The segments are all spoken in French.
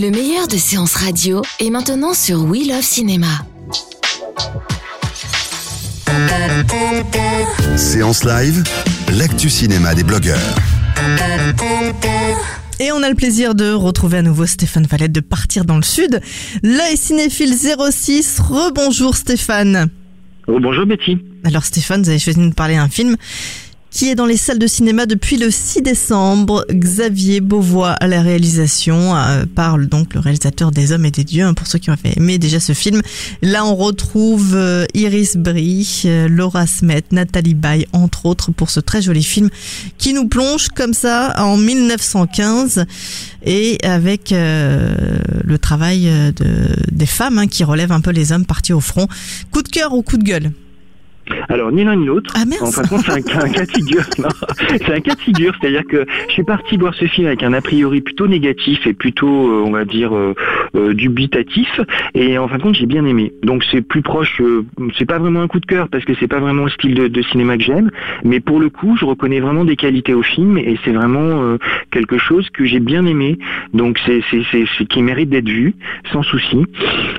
Le meilleur de séances radio est maintenant sur We Love Cinéma. Séance live, l'actu cinéma des blogueurs. Et on a le plaisir de retrouver à nouveau Stéphane Valette de Partir dans le Sud. L'œil cinéphile 06. Rebonjour Stéphane. Bonjour Betty. Alors Stéphane, vous avez choisi de nous parler d'un film qui est dans les salles de cinéma depuis le 6 décembre. Xavier Beauvois à la réalisation euh, parle donc le réalisateur des Hommes et des Dieux, hein, pour ceux qui ont aimé déjà ce film. Là, on retrouve euh, Iris Brie, euh, Laura Smet, Nathalie Baye, entre autres, pour ce très joli film qui nous plonge comme ça en 1915 et avec le travail de, des femmes hein, qui relèvent un peu les hommes partis au front. Coup de cœur ou coup de gueule? Alors, ni l'un ni l'autre. Ah merde En fin de compte, c'est un, un, cas de figure. C'est un cas de figure, c'est-à-dire que je suis parti voir ce film avec un a priori plutôt négatif et plutôt, euh, on va dire, euh, dubitatif. Et en fin de compte, j'ai bien aimé. Donc, c'est plus proche. Euh, c'est pas vraiment un coup de cœur parce que c'est pas vraiment le style de, cinéma que j'aime. Mais pour le coup, je reconnais vraiment des qualités au film et c'est vraiment euh, quelque chose que j'ai bien aimé. Donc, c'est c'est ce qui mérite d'être vu sans souci.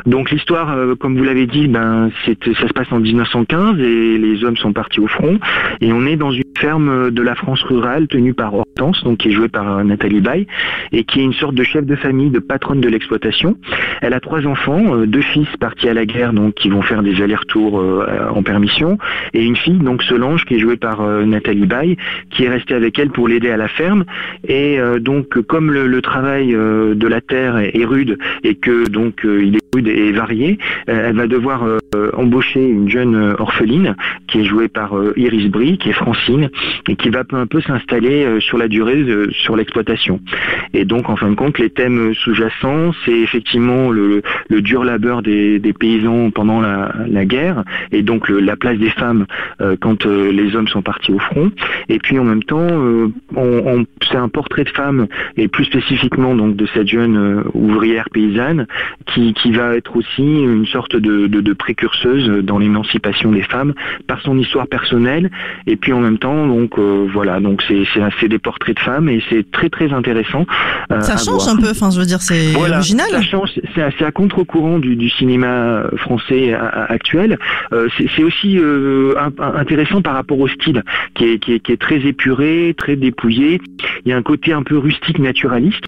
Donc, l'histoire, euh, comme vous l'avez dit, ben, ça se passe en 1915 et les hommes sont partis au front et on est dans une ferme de la France rurale tenue par Donc qui est jouée par Nathalie Baye et qui est une sorte de chef de famille, de patronne de l'exploitation. Elle a trois enfants, euh, deux fils partis à la guerre, donc qui vont faire des allers-retours euh, en permission, et une fille, donc Solange, qui est jouée par euh, Nathalie Baye, qui est restée avec elle pour l'aider à la ferme. Et donc, comme le, le travail de la terre est, rude et que donc il est rude et varié, elle va devoir embaucher une jeune orpheline qui est jouée par Iris Brie, qui est Francine, et qui va peu peu s'installer sur la durée sur l'exploitation. Et donc, en fin de compte, les thèmes sous-jacents, c'est effectivement le, dur labeur des, paysans pendant la, guerre, et donc la place des femmes euh, quand euh, les hommes sont partis au front. Et puis en même temps, euh, c'est un portrait de femme, et plus spécifiquement donc de cette jeune ouvrière paysanne, qui, qui va être aussi une sorte de, de, de précurseuse dans l'émancipation des femmes par son histoire personnelle, et puis en même temps, donc voilà, donc c'est, c'est, des portraits de femmes, et c'est très très intéressant. ça change un peu, enfin je veux dire, c'est voilà, original. Ça change, c'est à, à contre-courant du, du, cinéma français actuel. Euh, c'est aussi euh, intéressant par rapport au style, qui est, qui est, qui est très épuré, très dépouillé. Il y a un côté un peu rustique naturaliste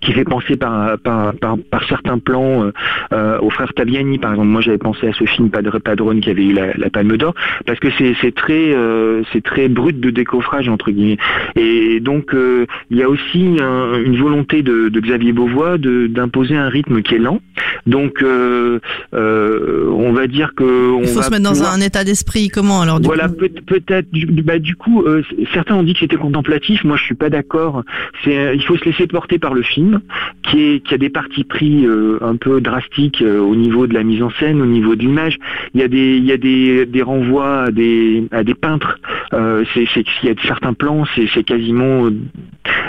qui fait penser par, par, par, par certains plans euh, euh, aux frères Taviani, par exemple. Moi, j'avais pensé à ce film Padre Padrone qui avait eu la, la Palme d'Or, parce que c'est très, euh, très brut de décoffrage entre guillemets. Et donc, euh, il y a aussi un, une volonté de, de Xavier Beauvois d'imposer un rythme qui est lent. Donc, euh, on va dire que on il faut va se mettre pouvoir... dans un état d'esprit. Comment alors du Voilà, coup? peut-être. Du, bah, du coup, certains ont dit que c'était contemplatif. Moi, je suis pas d'accord. C'est, il faut se laisser porter par le film qui, est, qui a des partis pris euh, un peu drastiques euh, au niveau de la mise en scène, au niveau de l'image. Il y a des, il y a des, des renvois à des, à des peintres. Euh, c'est, c'est, il y a certains plans, c'est, c'est quasiment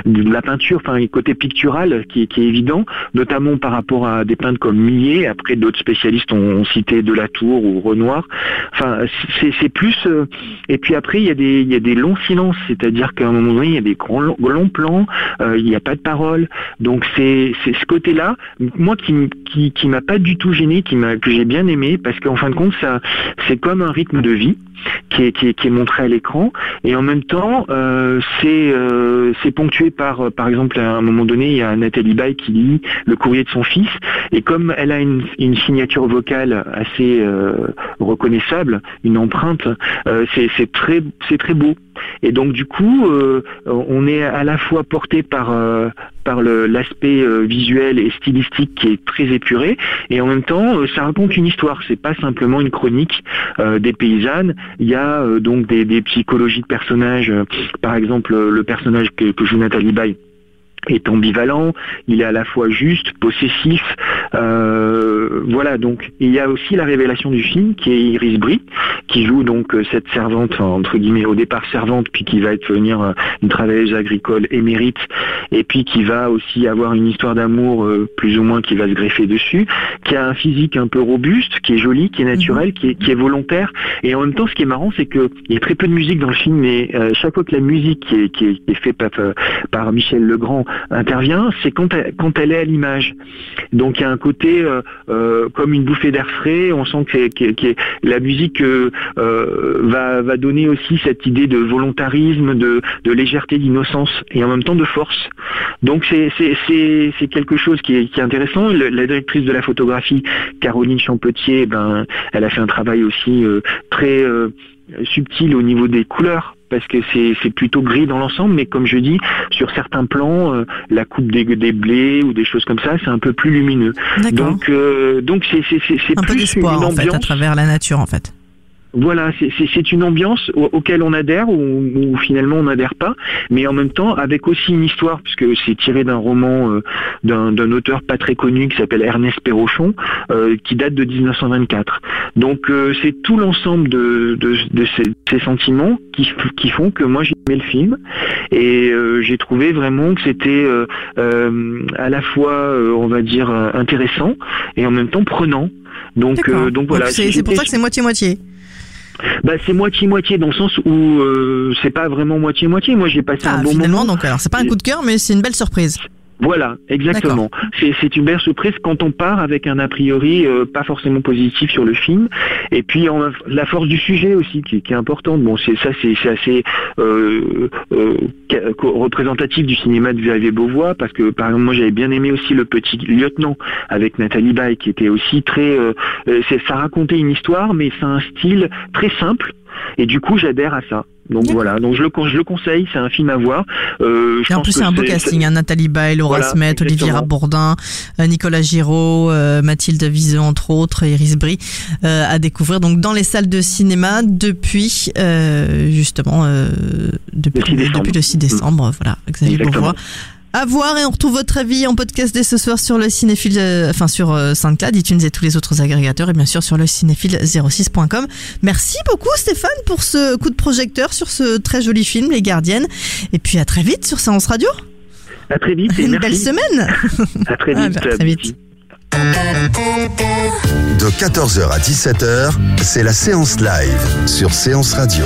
de la peinture, enfin côté pictural qui, est évident, notamment par rapport à des peintres comme Millet. Après, d'autres spécialistes ont, cité Delatour ou Renoir. Enfin, c'est, plus. Euh, et puis après, il y a des, il y a des longs silences, c'est-à-dire qu'à un moment donné, il y a des grands longs plans, euh, il n'y a pas de parole. Donc c'est, ce côté-là, moi qui, qui, m'a pas du tout gêné, qui que j'ai bien aimé, parce qu'en fin de compte, c'est comme un rythme de vie qui est, qui est, montré à l'écran, et en même temps, euh, c'est, c'est ponctué par, par exemple, à un moment donné, il y a Nathalie Baye qui lit le courrier de son fils, et comme elle a une, signature vocale assez euh, reconnaissable, une empreinte, euh, c'est, très, c'est très beau. Et donc du coup, euh, on est à la fois porté par euh, l'aspect euh, visuel et stylistique qui est très épuré, et en même temps, ça raconte une histoire. C'est pas simplement une chronique des paysannes. Il y a donc des, des, psychologies de personnages. par exemple, le personnage que, que joue Nathalie Baye est ambivalent, il est à la fois juste, possessif, euh, voilà donc il y a aussi la révélation du film qui est Iris Brie, qui joue donc euh, cette servante entre guillemets au départ servante puis qui va devenir euh, une travailleuse agricole émérite et puis qui va aussi avoir une histoire d'amour plus ou moins qui va se greffer dessus, qui a un physique un peu robuste, qui est joli, qui est naturel, mhm. qui est, qui est volontaire et en même temps ce qui est marrant c'est que il y a très peu de musique dans le film mais chaque fois que la musique qui est, qui est, faite par, par Michel Legrand intervient, c'est quand elle, est à l'image. Donc il y a un côté euh, euh, comme une bouffée d'air frais. On sent que, la musique euh, va, donner aussi cette idée de volontarisme, de, légèreté, d'innocence et en même temps de force. Donc c'est quelque chose qui est, intéressant. la directrice de la photographie, Caroline Champetier, ben elle a fait un travail aussi très subtil au niveau des couleurs parce que c'est plutôt gris dans l'ensemble, mais comme je dis, sur certains plans, euh, la coupe des, des blés ou des choses comme ça, c'est un peu plus lumineux. Donc euh, donc c'est c'est plus une ambiance en fait, à travers la nature en fait. Voilà, c'est une ambiance auquel on adhère ou, finalement on n'adhère pas, mais en même temps avec aussi une histoire, puisque c'est tiré d'un roman euh, d'un auteur pas très connu qui s'appelle Ernest Perrochon, euh, qui date de 1924. Donc euh, c'est tout l'ensemble de, ces, sentiments qui, qui, font que moi j'ai aimé le film et j'ai trouvé vraiment que c'était à la fois, on va dire, intéressant et en même temps prenant. Donc, donc voilà. C'est pour ça que c'est moitié-moitié bah, c'est moitié-moitié dans le sens où euh, c'est pas vraiment moitié-moitié. Moi, j'ai passé un ah, bon moment. donc alors c'est pas un coup de cœur, mais c'est une belle surprise. Voilà, exactement. C'est une belle surprise quand on part avec un a priori euh, pas forcément positif sur le film. Et puis la force du sujet aussi qui, est importante. Bon, c'est ça, c'est assez euh, euh, représentatif du cinéma de Xavier Beauvois parce que par exemple moi j'avais bien aimé aussi le petit lieutenant avec Nathalie Baye qui était aussi très. ça racontait une histoire, mais c'est un style très simple. Et du coup, j'adhère à ça. Donc voilà, donc je le, je le conseille, c'est un film à voir. Euh, et en plus, c'est un beau casting, hein, Nathalie Baye, Laura Smet, Olivier Bourdin, euh, Nicolas Giraud, euh, Mathilde Viseux, entre autres, Iris Brie, euh, à découvrir. Donc dans les salles de cinéma depuis, justement, depuis, depuis le 6 décembre. Voilà, Xavier Beauvois à voir et on retrouve votre avis en podcast dès ce soir sur le cinéphile, euh, enfin sur euh, SoundCloud, iTunes et tous les autres agrégateurs et bien sûr sur le cinéphile06.com. Merci beaucoup Stéphane pour ce coup de projecteur sur ce très joli film Les Gardiennes et puis à très vite sur Séance Radio. À très vite Une belle semaine. À très vite. Ah, très vite. De 14h à 17h, c'est la séance live sur Séance Radio.